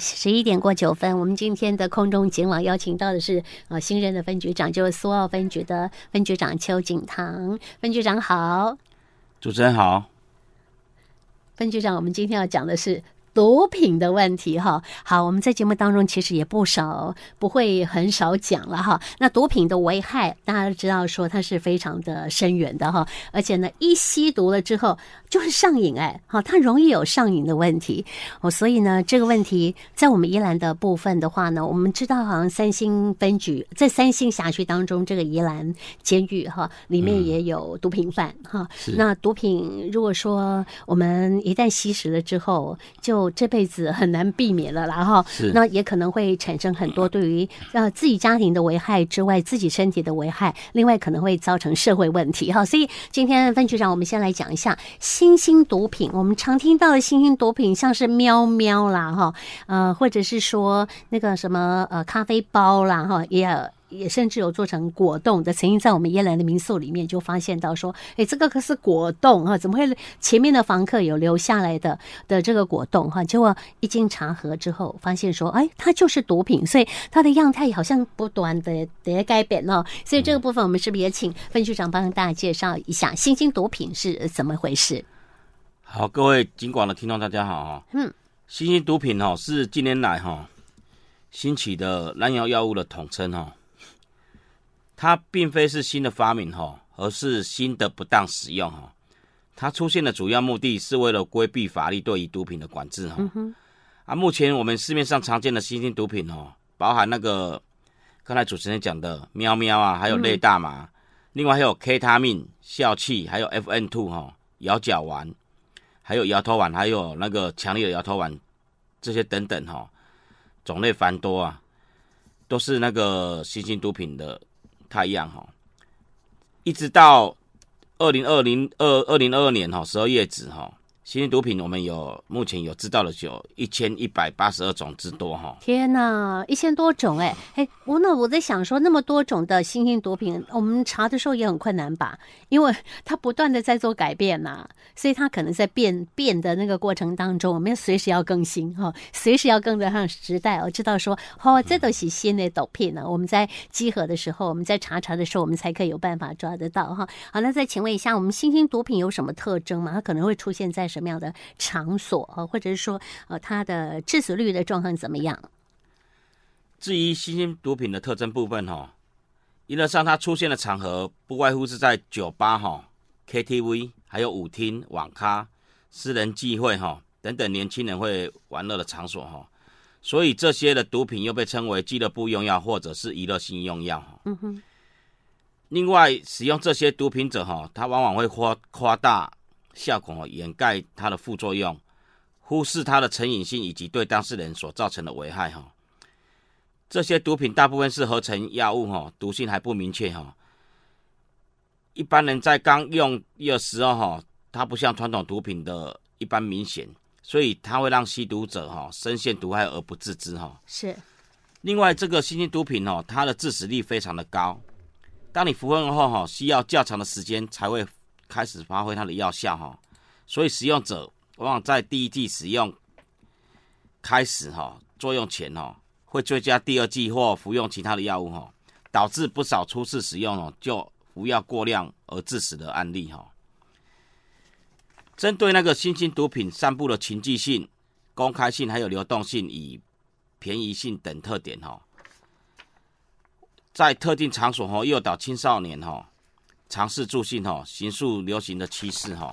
十一点过九分，我们今天的空中警网邀请到的是呃新任的分局长，就是苏澳分局的分局长邱景堂。分局长好，主持人好。分局长，我们今天要讲的是。毒品的问题哈，好，我们在节目当中其实也不少，不会很少讲了哈。那毒品的危害，大家都知道说它是非常的深远的哈，而且呢，一吸毒了之后就是上瘾哎，好，它容易有上瘾的问题哦。所以呢，这个问题在我们宜兰的部分的话呢，我们知道好像三星分局在三星辖区当中，这个宜兰监狱哈里面也有毒品犯哈。那毒品如果说我们一旦吸食了之后，就这辈子很难避免了，然后那也可能会产生很多对于呃自己家庭的危害之外，自己身体的危害，另外可能会造成社会问题哈。所以今天分局长，我们先来讲一下新兴毒品。我们常听到的新兴毒品，像是喵喵啦哈，呃，或者是说那个什么呃咖啡包啦哈，也有。也甚至有做成果冻的，曾经在我们耶兰的民宿里面就发现到说，哎，这个可是果冻哈，怎么会前面的房客有留下来的的这个果冻哈？结果一经查核之后，发现说，哎，它就是毒品，所以它的样态好像不断的在改变哦。所以这个部分，我们是不是也请分局长帮大家介绍一下新兴毒品是怎么回事？好，各位警广的听众大家好哈。嗯，新兴毒品哈是近年来哈兴起的滥用药物的统称哈。它并非是新的发明哈，而是新的不当使用哈。它出现的主要目的是为了规避法律对于毒品的管制哈。啊，目前我们市面上常见的新型毒品哦，包含那个刚才主持人讲的喵喵啊，还有类大麻，另外还有 K 他命、笑气，还有 FN two 哈，摇脚丸，还有摇头丸，还有那个强力的摇头丸，这些等等哈，种类繁多啊，都是那个新型毒品的。太一样哈，一直到二零二零二二零二二年哈十二月止哈。新型毒品，我们有目前有知道的有一千一百八十二种之多哈！天哪，一千多种哎哎，我那我在想说，那么多种的新型毒品，我们查的时候也很困难吧？因为它不断的在做改变呐、所以它可能在变变的那个过程当中，我们随时要更新哈，随时要跟得上时代。我知道说，哦，这都是新的毒品呢。我们在集合的时候，我们在查查的时候，我们才可以有办法抓得到哈。好，那再请问一下，我们新型毒品有什么特征吗？它可能会出现在什么样的场所啊，或者是说，呃，它的致死率的状况怎么样？至于新兴毒品的特征部分哈，原则上它出现的场合不外乎是在酒吧哈、KTV，还有舞厅、网咖、私人聚会哈等等年轻人会玩乐的场所哈，所以这些的毒品又被称为俱乐部用药或者是娱乐性用药哈。嗯哼。另外，使用这些毒品者哈，他往往会夸夸大。效果掩盖它的副作用，忽视它的成瘾性以及对当事人所造成的危害哈。这些毒品大部分是合成药物哈，毒性还不明确哈。一般人在刚用的时候哈，它不像传统毒品的一般明显，所以它会让吸毒者哈深陷毒害而不自知哈。是。另外，这个新型毒品哦，它的致死率非常的高。当你服用后哈，需要较长的时间才会。开始发挥它的药效哈，所以使用者往往在第一剂使用开始哈作用前哈，会追加第二剂或服用其他的药物哈，导致不少初次使用哦就服药过量而致死的案例哈。针对那个新兴毒品散布的情境性、公开性还有流动性与便宜性等特点哈，在特定场所哈诱导青少年哈。尝试助兴哈，形塑流行的趋势哈。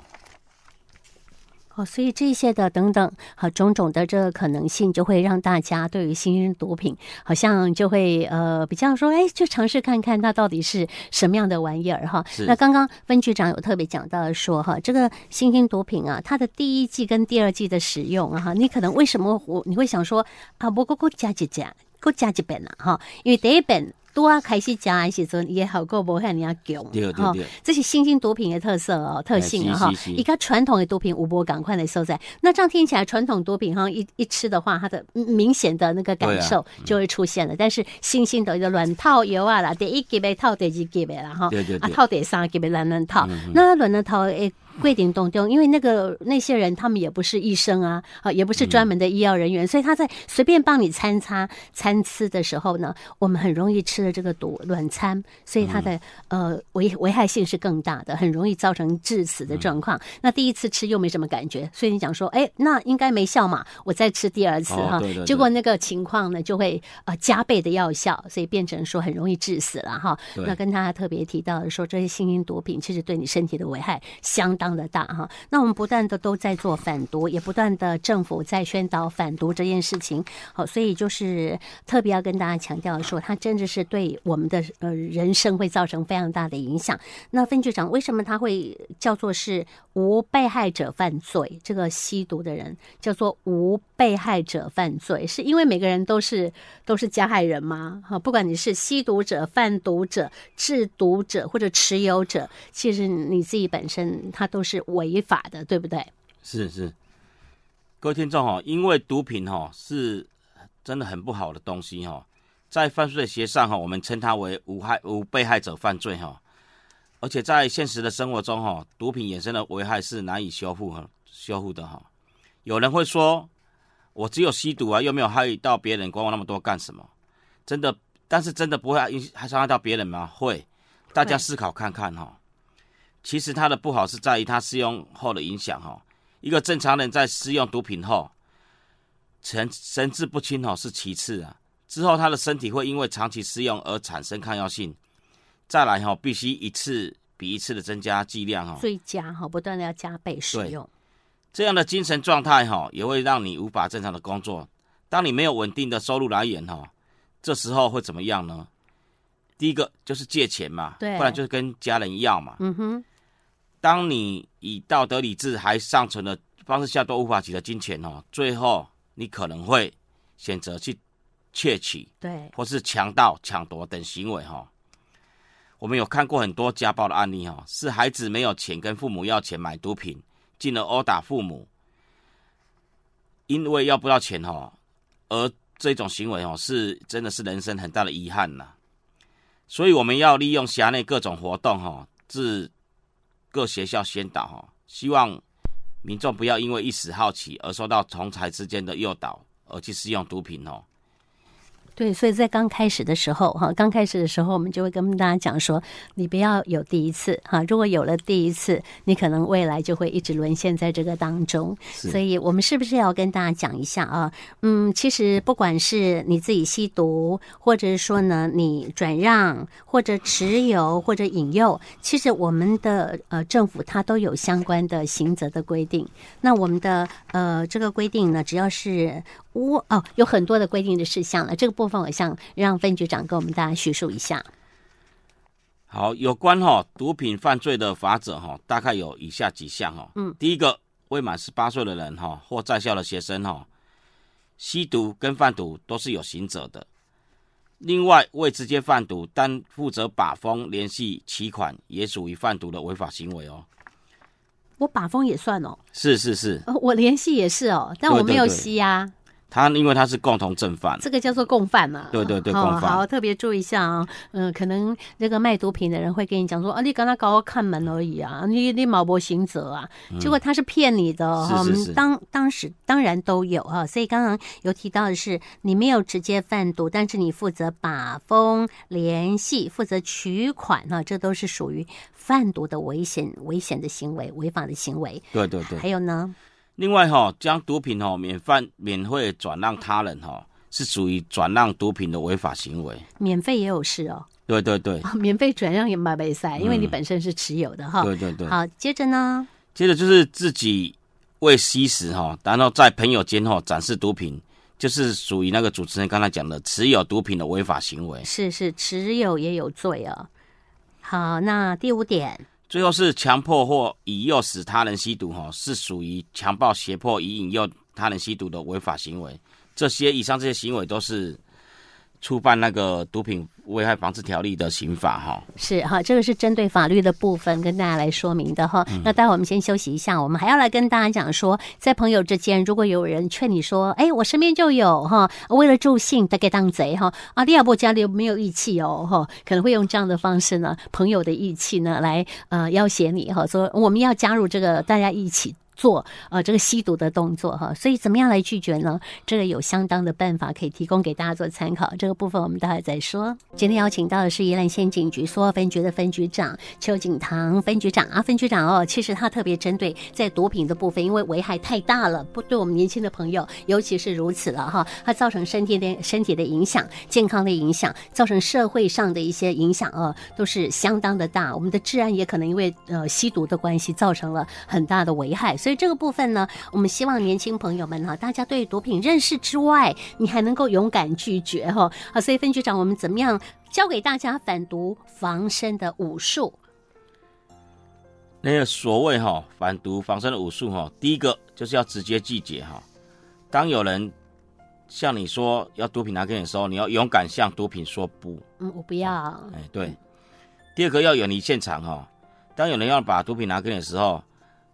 哦，所以这些的等等，好种种的这个可能性，就会让大家对于新型毒品，好像就会呃比较说，哎，就尝试看看它到底是什么样的玩意儿哈。那刚刚分局长有特别讲到说哈，这个新型毒品啊，它的第一季跟第二季的使用啊，哈，你可能为什么我你会想说啊，不过过加几加，过加几本了哈，因为第一遍。多啊，开始加的时阵，也好过无遐尼啊强哈。这是新兴毒品的特色哦，特性啊哈。一个传统的毒品无波赶快的收在，那这样听起来，传统毒品哈一一吃的话，它的明显的那个感受就会出现了。但是新兴的一个乱套油啊啦，第一级别套，第二级别啦哈，啊套第三级别乱乱套。那乱乱套诶，规定动动，因为那个那些人他们也不是医生啊，啊，也不是专门的医药人员，嗯、所以他在随便帮你参差参差的时候呢，我们很容易吃了这个毒卵餐，所以它的、嗯、呃危危害性是更大的，很容易造成致死的状况。嗯、那第一次吃又没什么感觉，所以你讲说，哎，那应该没效嘛，我再吃第二次哈，哦、结果那个情况呢就会呃加倍的药效，所以变成说很容易致死了哈。那跟他特别提到的说，这些新型毒品其实对你身体的危害相当的大哈。那我们不断的都在做反毒，也不断的政府在宣导反毒这件事情。好，所以就是特别要跟大家强调说，它真的是对我们的呃人生会造成非常大的影响。那分局长为什么他会叫做是无被害者犯罪？这个吸毒的人叫做无被害者犯罪，是因为每个人都是都是加害人吗？哈，不管你是吸毒者、贩毒者、制毒者或者持有者，其实你自己本身他都是违法的，对不对？是是，各位听众哈，因为毒品哈是真的很不好的东西哈，在犯罪学上哈，我们称它为无害无被害者犯罪哈，而且在现实的生活中哈，毒品衍生的危害是难以修复和修复的哈。有人会说，我只有吸毒啊，又没有害到别人，管我那么多干什么？真的，但是真的不会影还伤害到别人吗？会，大家思考看看哈。其实它的不好是在于它使用后的影响哈。一个正常人在使用毒品后，神神志不清哈是其次啊，之后他的身体会因为长期使用而产生抗药性。再来哈，必须一次比一次的增加剂量哈，追加哈，不断的要加倍使用。这样的精神状态哈，也会让你无法正常的工作。当你没有稳定的收入来源哈，这时候会怎么样呢？第一个就是借钱嘛，对，不然就是跟家人要嘛。嗯哼。当你以道德理智还尚存的方式下都无法取得金钱哦，最后你可能会选择去窃取，对，或是强盗、抢夺等行为哈。我们有看过很多家暴的案例哈，是孩子没有钱跟父母要钱买毒品，进而殴打父母，因为要不到钱哈，而这种行为哦是真的是人生很大的遗憾呐。所以我们要利用辖内各种活动哈，自各学校宣导哈，希望民众不要因为一时好奇而受到同侪之间的诱导而去使用毒品哦。对，所以在刚开始的时候，哈，刚开始的时候，我们就会跟大家讲说，你不要有第一次，哈，如果有了第一次，你可能未来就会一直沦陷在这个当中。所以我们是不是要跟大家讲一下啊？嗯，其实不管是你自己吸毒，或者是说呢，你转让，或者持有，或者引诱，其实我们的呃政府它都有相关的刑责的规定。那我们的呃这个规定呢，只要是。我哦，有很多的规定的事项了。这个部分，我想让分局长跟我们大家叙述一下。好，有关哈、哦、毒品犯罪的法则哈，大概有以下几项哈。嗯，第一个，未满十八岁的人哈或在校的学生哈，吸毒跟贩毒都是有刑责的。另外，未直接贩毒，但负责把风、联系、取款，也属于贩毒的违法行为哦。我把风也算哦。是是是。我联系也是哦，但我没有吸呀、啊。他因为他是共同正犯，这个叫做共犯嘛？对对对，哦、共犯。好，特别注意一下啊，嗯、呃，可能那个卖毒品的人会跟你讲说，啊，你刚刚搞我看门而已啊，你你毛博行责啊，嗯、结果他是骗你的哈。是是是。当当时当然都有啊，所以刚刚有提到的是，你没有直接贩毒，但是你负责把风、联系、负责取款啊，这都是属于贩毒的危险、危险的行为、违法的行为。对对对。还有呢？另外哈，将毒品哈免贩免费转让他人哈，是属于转让毒品的违法行为。免费也有事哦。对对对，免费转让也蛮没塞，因为你本身是持有的哈。对对对。好，接着呢？接着就是自己未吸食哈，然后在朋友间哈展示毒品，就是属于那个主持人刚才讲的持有毒品的违法行为。是是，持有也有罪哦。好，那第五点。最后是强迫或以诱使他人吸毒，哈，是属于强暴、胁迫以引诱他人吸毒的违法行为。这些以上这些行为都是触犯那个毒品危害防治条例的刑法哈，是哈，这个是针对法律的部分跟大家来说明的哈。嗯、那待会我们先休息一下，我们还要来跟大家讲说，在朋友之间，如果有人劝你说，哎，我身边就有哈，为了助兴，他给当贼哈，啊，第二波家里没有义气哦哈，可能会用这样的方式呢，朋友的义气呢，来呃要挟你哈，说我们要加入这个，大家一起。做呃这个吸毒的动作哈，所以怎么样来拒绝呢？这个有相当的办法可以提供给大家做参考。这个部分我们待会再说。今天邀请到的是宜兰县警局苏澳分局的分局长邱景堂分局长啊，分局长哦，其实他特别针对在毒品的部分，因为危害太大了，不对我们年轻的朋友尤其是如此了哈，它造成身体的身体的影响、健康的影响，造成社会上的一些影响啊，都是相当的大。我们的治安也可能因为呃吸毒的关系造成了很大的危害，所以。所以这个部分呢，我们希望年轻朋友们哈，大家对毒品认识之外，你还能够勇敢拒绝哈。啊，所以分局长，我们怎么样教给大家反毒防身的武术？那个所谓哈反毒防身的武术哈，第一个就是要直接拒绝哈。当有人向你说要毒品拿给你的时候，你要勇敢向毒品说不。嗯，我不要。哎，对。第二个要远离现场哈。当有人要把毒品拿给你的时候。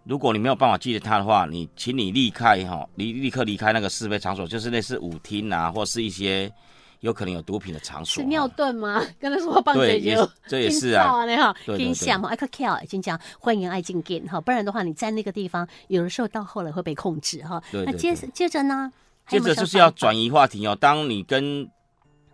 如果你没有办法拒绝他的话，你请你离开哈，离立刻离开那个是非场所，就是类似舞厅啊，或是一些有可能有毒品的场所。是尿遁吗？跟他说棒嘴酒，这也是啊。你好，跟你讲嘛，爱克 care，先讲欢迎爱进 game 哈，不然的话你在那个地方，有的时候到后来会被控制哈。对，对，对，那接接着呢？接着就是要转移话题哦。当你跟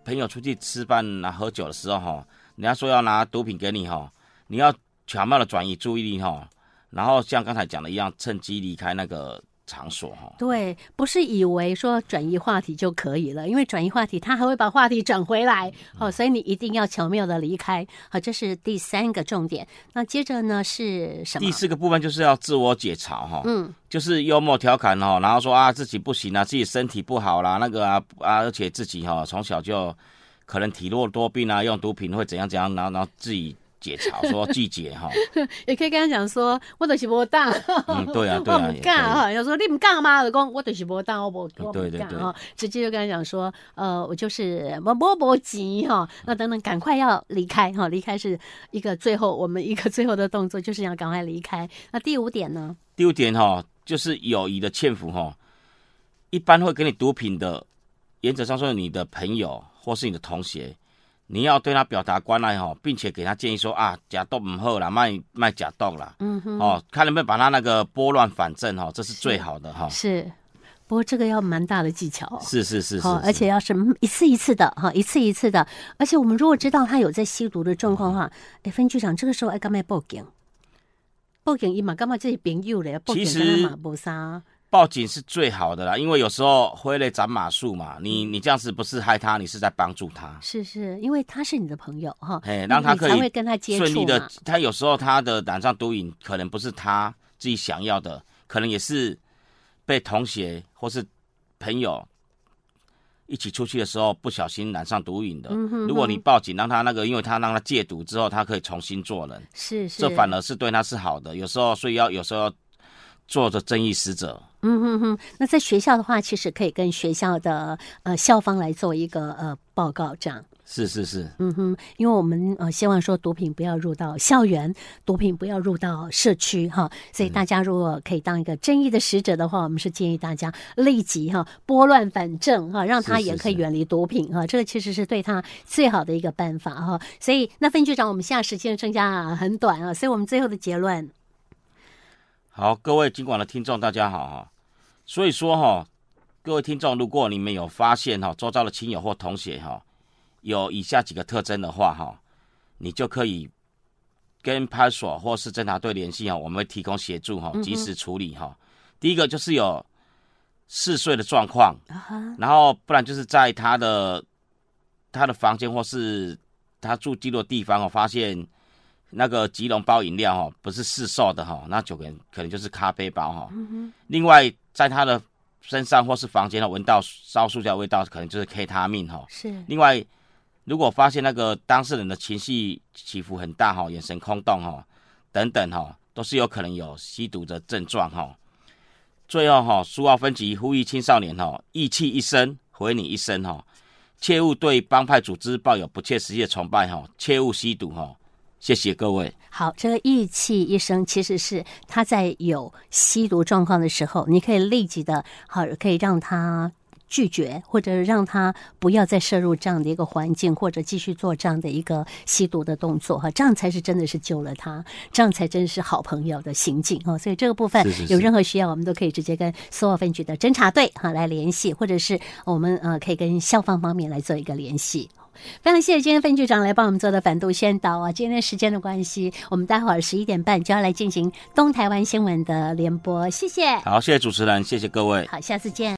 朋友出去吃饭啊、喝酒的时候哈，人家说要拿毒品给你哈，你要巧妙的转移注意力哈。然后像刚才讲的一样，趁机离开那个场所哈。对，不是以为说转移话题就可以了，因为转移话题，他还会把话题转回来。好、所以你一定要巧妙的离开。好，这是第三个重点。那接着呢是什么？第四个部分就是要自我解嘲哈。嗯，就是幽默调侃哈，然后说啊自己不行啊，自己身体不好啦，那个啊啊，而且自己哈从小就可能体弱多病啊，用毒品会怎样怎样，然后然后自己。解嘲说拒绝哈，也可以跟他讲说，我就是无当，嗯，对啊，对啊，我不干哈。要说你不干嘛，就讲我就是无当，我不，我不对对对哈，直接就跟他讲说，呃，我就是我无无急哈，那等等，赶快要离开哈，离开是一个最后我们一个最后的动作，就是要赶快离开。那第五点呢？第五点哈，就是友谊的欠服哈，一般会给你毒品的，原则上说你的朋友或是你的同学。你要对他表达关爱哈，并且给他建议说啊，假毒唔好啦，卖卖假毒啦，嗯哼，哦，看能不能把他那个拨乱反正哈，这是最好的哈。是，不过这个要蛮大的技巧。是是是是，而且要是一次一次的哈，一次一次的，而且我们如果知道他有在吸毒的状况的话，哎，分局长这个时候爱干嘛报警？报警伊嘛干嘛这些朋友嘞？其实没啥。报警是最好的啦，因为有时候挥泪斩马谡嘛，你你这样子不是害他，你是在帮助他。是是，因为他是你的朋友哈，哎，让他可以才会跟他接触顺利的。他有时候他的染上毒瘾，可能不是他自己想要的，可能也是被同学或是朋友一起出去的时候不小心染上毒瘾的。嗯哼哼。如果你报警，让他那个，因为他让他戒毒之后，他可以重新做人。是是，这反而是对他是好的。有时候，所以要有时候做着正义使者。嗯哼哼，那在学校的话，其实可以跟学校的呃校方来做一个呃报告，这样。是是是。嗯哼，因为我们呃希望说毒品不要入到校园，毒品不要入到社区哈，所以大家如果可以当一个正义的使者的话，嗯、我们是建议大家立即哈拨乱反正哈，让他也可以远离毒品哈，这个其实是对他最好的一个办法哈。所以那分局长，我们现在时间剩下很短啊，所以我们最后的结论。好，各位警广的听众，大家好哈。所以说哈，各位听众，如果你们有发现哈，周遭的亲友或同学哈，有以下几个特征的话哈，你就可以跟派出所或是侦查队联系哈，我们会提供协助哈，及时处理哈。第一个就是有嗜睡的状况，然后不然就是在他的他的房间或是他住记录的地方哦，发现那个吉隆包饮料哈，不是市售的哈，那就可能可能就是咖啡包哈。另外。在他的身上或是房间呢，闻到烧塑胶味道，可能就是 K 他命哈。是。另外，如果发现那个当事人的情绪起伏很大哈，眼神空洞哈，等等哈，都是有可能有吸毒的症状哈。最后哈，苏澳分局呼吁青少年哈，义气一生，毁你一生哈。切勿对帮派组织抱有不切实际的崇拜哈，切勿吸毒哈。谢谢各位。好，这个义气医生其实是他在有吸毒状况的时候，你可以立即的，好，可以让他拒绝，或者让他不要再摄入这样的一个环境，或者继续做这样的一个吸毒的动作，哈，这样才是真的是救了他，这样才真是好朋友的行径哦。所以这个部分有任何需要，我们都可以直接跟苏澳分局的侦查队哈来联系，或者是我们呃可以跟校方方面来做一个联系。非常谢谢今天分局长来帮我们做的反毒宣导啊！今天时间的关系，我们待会儿十一点半就要来进行东台湾新闻的联播。谢谢，好，谢谢主持人，谢谢各位，好，下次见。